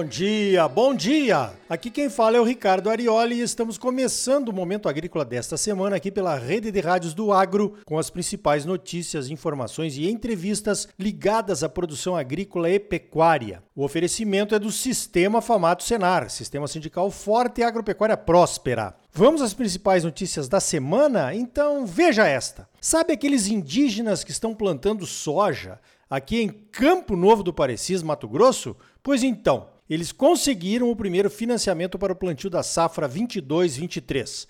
Bom dia, bom dia! Aqui quem fala é o Ricardo Arioli e estamos começando o Momento Agrícola desta semana aqui pela Rede de Rádios do Agro, com as principais notícias, informações e entrevistas ligadas à produção agrícola e pecuária. O oferecimento é do Sistema Famato Senar, Sistema Sindical Forte e Agropecuária Próspera. Vamos às principais notícias da semana? Então veja esta. Sabe aqueles indígenas que estão plantando soja aqui em Campo Novo do Parecis, Mato Grosso? Pois então, eles conseguiram o primeiro financiamento para o plantio da safra 22-23.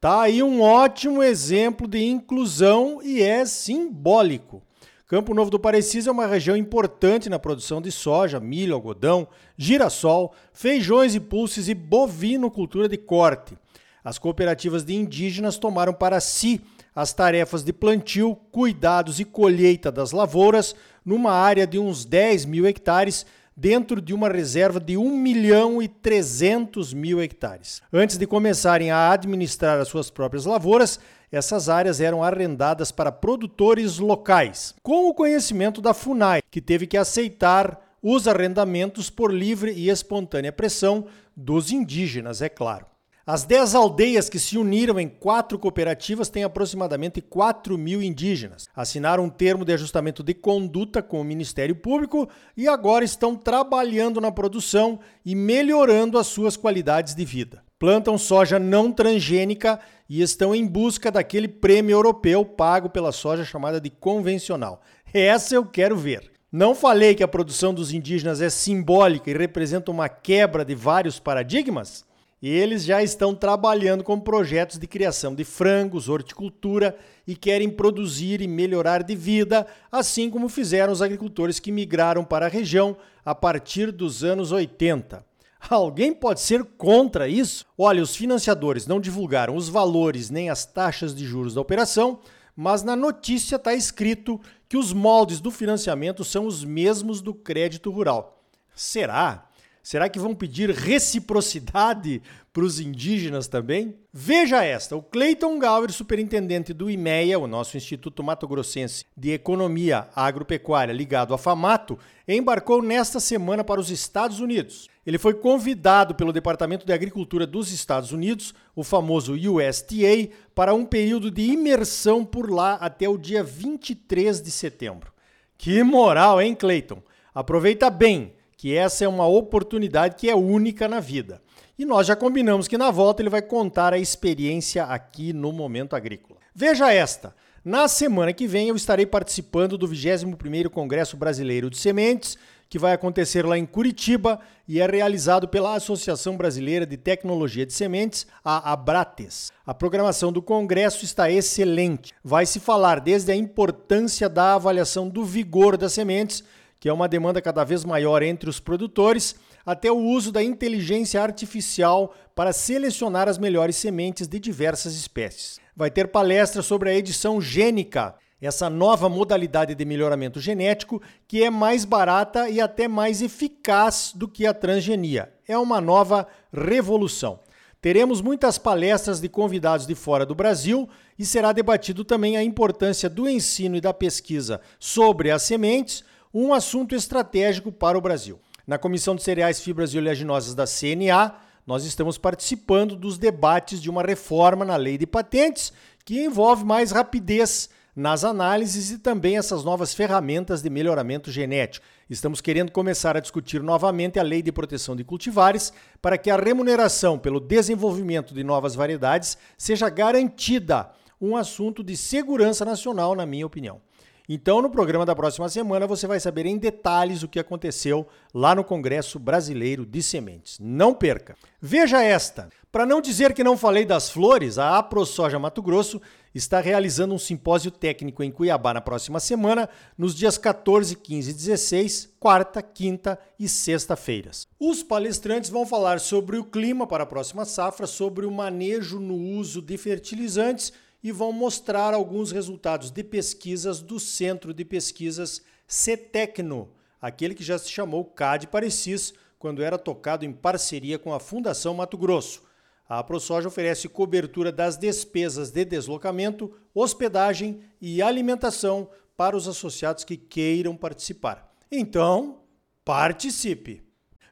Tá aí um ótimo exemplo de inclusão e é simbólico. Campo Novo do Parecis é uma região importante na produção de soja, milho, algodão, girassol, feijões e pulses e bovinocultura de corte. As cooperativas de indígenas tomaram para si as tarefas de plantio, cuidados e colheita das lavouras numa área de uns 10 mil hectares, dentro de uma reserva de 1 milhão e 300 mil hectares. Antes de começarem a administrar as suas próprias lavouras, essas áreas eram arrendadas para produtores locais, com o conhecimento da FUNAI, que teve que aceitar os arrendamentos por livre e espontânea pressão dos indígenas, é claro. As 10 aldeias que se uniram em quatro cooperativas têm aproximadamente 4 mil indígenas. Assinaram um termo de ajustamento de conduta com o Ministério Público e agora estão trabalhando na produção e melhorando as suas qualidades de vida. Plantam soja não transgênica e estão em busca daquele prêmio europeu pago pela soja chamada de convencional. Essa eu quero ver. Não falei que a produção dos indígenas é simbólica e representa uma quebra de vários paradigmas? E eles já estão trabalhando com projetos de criação de frangos, horticultura e querem produzir e melhorar de vida, assim como fizeram os agricultores que migraram para a região a partir dos anos 80. Alguém pode ser contra isso? Olha, os financiadores não divulgaram os valores nem as taxas de juros da operação, mas na notícia está escrito que os moldes do financiamento são os mesmos do crédito rural. Será? Será que vão pedir reciprocidade para os indígenas também? Veja esta: o Cleiton Gauer, superintendente do IMEA, o nosso Instituto Mato Grossense de Economia Agropecuária ligado à FAMATO, embarcou nesta semana para os Estados Unidos. Ele foi convidado pelo Departamento de Agricultura dos Estados Unidos, o famoso USDA, para um período de imersão por lá até o dia 23 de setembro. Que moral, hein, Cleiton? Aproveita bem que essa é uma oportunidade que é única na vida. E nós já combinamos que na volta ele vai contar a experiência aqui no Momento Agrícola. Veja esta. Na semana que vem eu estarei participando do 21º Congresso Brasileiro de Sementes, que vai acontecer lá em Curitiba e é realizado pela Associação Brasileira de Tecnologia de Sementes, a Abrates. A programação do congresso está excelente. Vai se falar desde a importância da avaliação do vigor das sementes que é uma demanda cada vez maior entre os produtores, até o uso da inteligência artificial para selecionar as melhores sementes de diversas espécies. Vai ter palestra sobre a edição gênica, essa nova modalidade de melhoramento genético que é mais barata e até mais eficaz do que a transgenia. É uma nova revolução. Teremos muitas palestras de convidados de fora do Brasil e será debatido também a importância do ensino e da pesquisa sobre as sementes um assunto estratégico para o Brasil. Na Comissão de Cereais, Fibras e Oleaginosas da CNA, nós estamos participando dos debates de uma reforma na lei de patentes que envolve mais rapidez nas análises e também essas novas ferramentas de melhoramento genético. Estamos querendo começar a discutir novamente a lei de proteção de cultivares para que a remuneração pelo desenvolvimento de novas variedades seja garantida, um assunto de segurança nacional, na minha opinião. Então, no programa da próxima semana, você vai saber em detalhes o que aconteceu lá no Congresso Brasileiro de Sementes. Não perca! Veja esta! Para não dizer que não falei das flores, a AproSoja Mato Grosso está realizando um simpósio técnico em Cuiabá na próxima semana, nos dias 14, 15 e 16, quarta, quinta e sexta-feiras. Os palestrantes vão falar sobre o clima para a próxima safra, sobre o manejo no uso de fertilizantes e vão mostrar alguns resultados de pesquisas do Centro de Pesquisas CETECNO, aquele que já se chamou CAD Parecis, quando era tocado em parceria com a Fundação Mato Grosso. A ProSoja oferece cobertura das despesas de deslocamento, hospedagem e alimentação para os associados que queiram participar. Então, participe!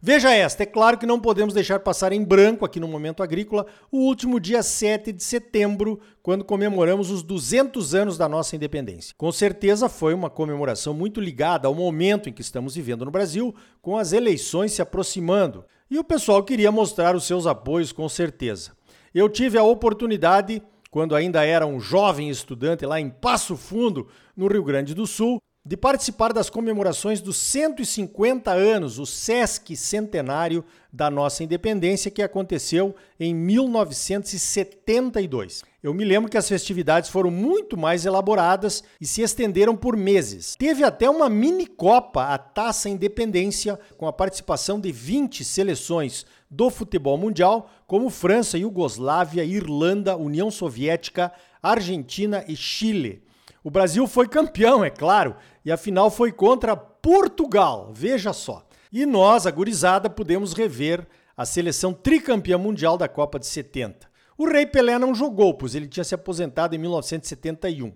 Veja esta, é claro que não podemos deixar passar em branco aqui no Momento Agrícola o último dia 7 de setembro, quando comemoramos os 200 anos da nossa independência. Com certeza foi uma comemoração muito ligada ao momento em que estamos vivendo no Brasil, com as eleições se aproximando. E o pessoal queria mostrar os seus apoios com certeza. Eu tive a oportunidade, quando ainda era um jovem estudante lá em Passo Fundo, no Rio Grande do Sul, de participar das comemorações dos 150 anos, o SESC Centenário da nossa independência, que aconteceu em 1972. Eu me lembro que as festividades foram muito mais elaboradas e se estenderam por meses. Teve até uma mini Copa, a Taça Independência, com a participação de 20 seleções do futebol mundial, como França, Iugoslávia, Irlanda, União Soviética, Argentina e Chile. O Brasil foi campeão, é claro, e a final foi contra Portugal, veja só. E nós, a gurizada, pudemos rever a seleção tricampeã mundial da Copa de 70. O Rei Pelé não jogou, pois ele tinha se aposentado em 1971.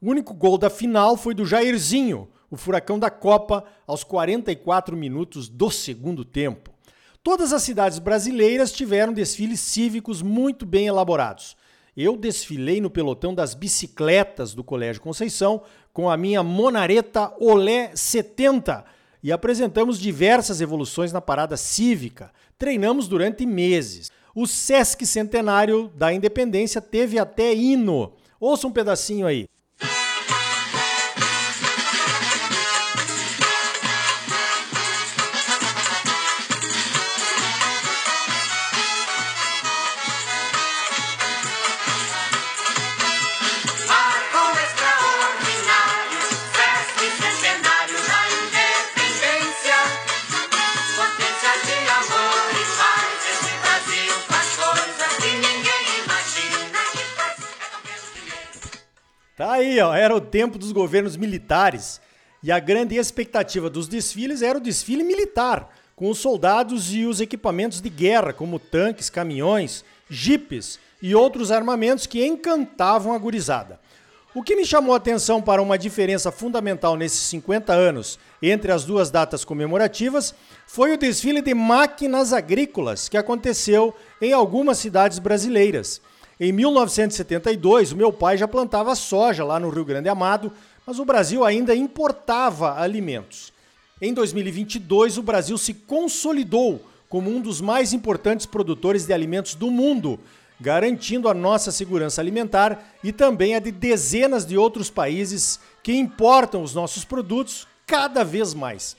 O único gol da final foi do Jairzinho, o furacão da Copa, aos 44 minutos do segundo tempo. Todas as cidades brasileiras tiveram desfiles cívicos muito bem elaborados. Eu desfilei no pelotão das bicicletas do Colégio Conceição com a minha Monareta Olé 70 e apresentamos diversas evoluções na parada cívica. Treinamos durante meses. O Sesc Centenário da Independência teve até hino. Ouça um pedacinho aí. Aí, ó, era o tempo dos governos militares e a grande expectativa dos desfiles era o desfile militar, com os soldados e os equipamentos de guerra, como tanques, caminhões, jipes e outros armamentos que encantavam a gurizada. O que me chamou a atenção para uma diferença fundamental nesses 50 anos entre as duas datas comemorativas foi o desfile de máquinas agrícolas que aconteceu em algumas cidades brasileiras. Em 1972, o meu pai já plantava soja lá no Rio Grande Amado, mas o Brasil ainda importava alimentos. Em 2022, o Brasil se consolidou como um dos mais importantes produtores de alimentos do mundo, garantindo a nossa segurança alimentar e também a de dezenas de outros países que importam os nossos produtos cada vez mais.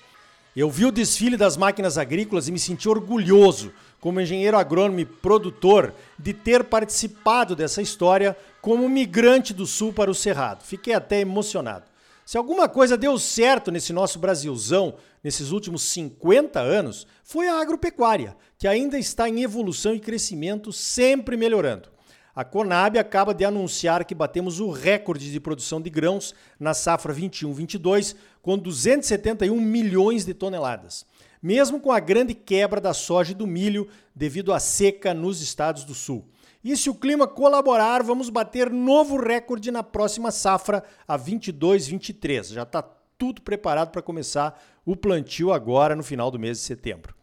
Eu vi o desfile das máquinas agrícolas e me senti orgulhoso como engenheiro agrônomo e produtor, de ter participado dessa história como migrante do sul para o Cerrado. Fiquei até emocionado. Se alguma coisa deu certo nesse nosso Brasilzão nesses últimos 50 anos, foi a agropecuária, que ainda está em evolução e crescimento, sempre melhorando. A Conab acaba de anunciar que batemos o recorde de produção de grãos na safra 21-22, com 271 milhões de toneladas mesmo com a grande quebra da soja e do milho devido à seca nos estados do sul. E se o clima colaborar, vamos bater novo recorde na próxima safra, a 22-23. Já está tudo preparado para começar o plantio agora no final do mês de setembro.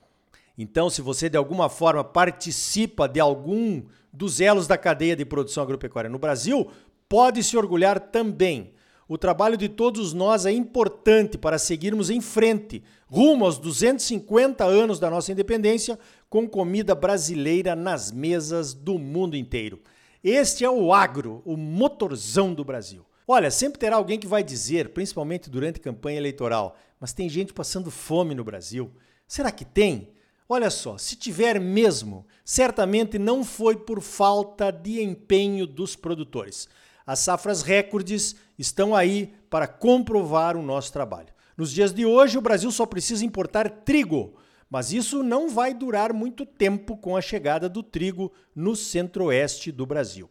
Então, se você de alguma forma participa de algum dos elos da cadeia de produção agropecuária no Brasil, pode se orgulhar também. O trabalho de todos nós é importante para seguirmos em frente, rumo aos 250 anos da nossa independência, com comida brasileira nas mesas do mundo inteiro. Este é o agro, o motorzão do Brasil. Olha, sempre terá alguém que vai dizer, principalmente durante campanha eleitoral, mas tem gente passando fome no Brasil. Será que tem? Olha só, se tiver mesmo, certamente não foi por falta de empenho dos produtores. As safras recordes estão aí para comprovar o nosso trabalho. Nos dias de hoje, o Brasil só precisa importar trigo, mas isso não vai durar muito tempo com a chegada do trigo no centro-oeste do Brasil.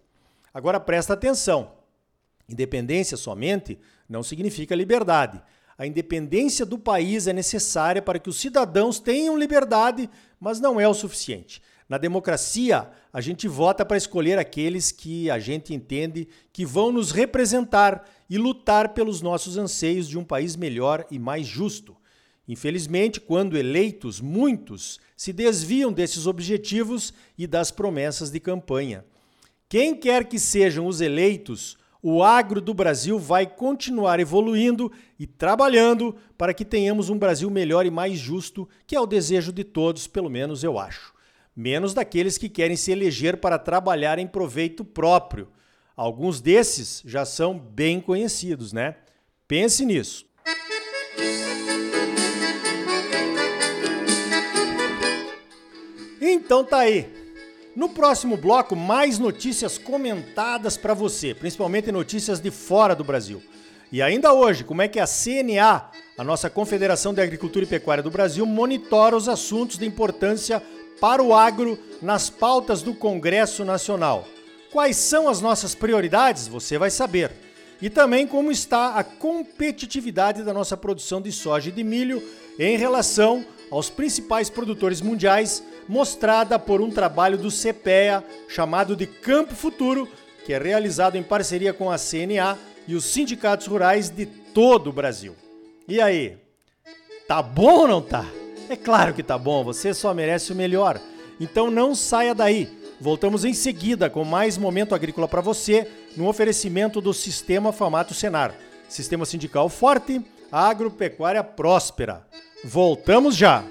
Agora presta atenção: independência somente não significa liberdade. A independência do país é necessária para que os cidadãos tenham liberdade, mas não é o suficiente. Na democracia, a gente vota para escolher aqueles que a gente entende que vão nos representar e lutar pelos nossos anseios de um país melhor e mais justo. Infelizmente, quando eleitos, muitos se desviam desses objetivos e das promessas de campanha. Quem quer que sejam os eleitos, o agro do Brasil vai continuar evoluindo e trabalhando para que tenhamos um Brasil melhor e mais justo, que é o desejo de todos, pelo menos eu acho. Menos daqueles que querem se eleger para trabalhar em proveito próprio. Alguns desses já são bem conhecidos, né? Pense nisso. Então tá aí. No próximo bloco, mais notícias comentadas para você, principalmente notícias de fora do Brasil. E ainda hoje, como é que a CNA, a nossa Confederação de Agricultura e Pecuária do Brasil, monitora os assuntos de importância para o agro nas pautas do Congresso Nacional. Quais são as nossas prioridades? Você vai saber. E também como está a competitividade da nossa produção de soja e de milho em relação aos principais produtores mundiais mostrada por um trabalho do CPEA chamado de Campo Futuro, que é realizado em parceria com a CNA e os sindicatos rurais de todo o Brasil. E aí? Tá bom ou não tá? É claro que tá bom, você só merece o melhor. Então não saia daí. Voltamos em seguida com mais momento agrícola para você, no oferecimento do Sistema Famato Senar. Sistema sindical forte, agropecuária próspera. Voltamos já!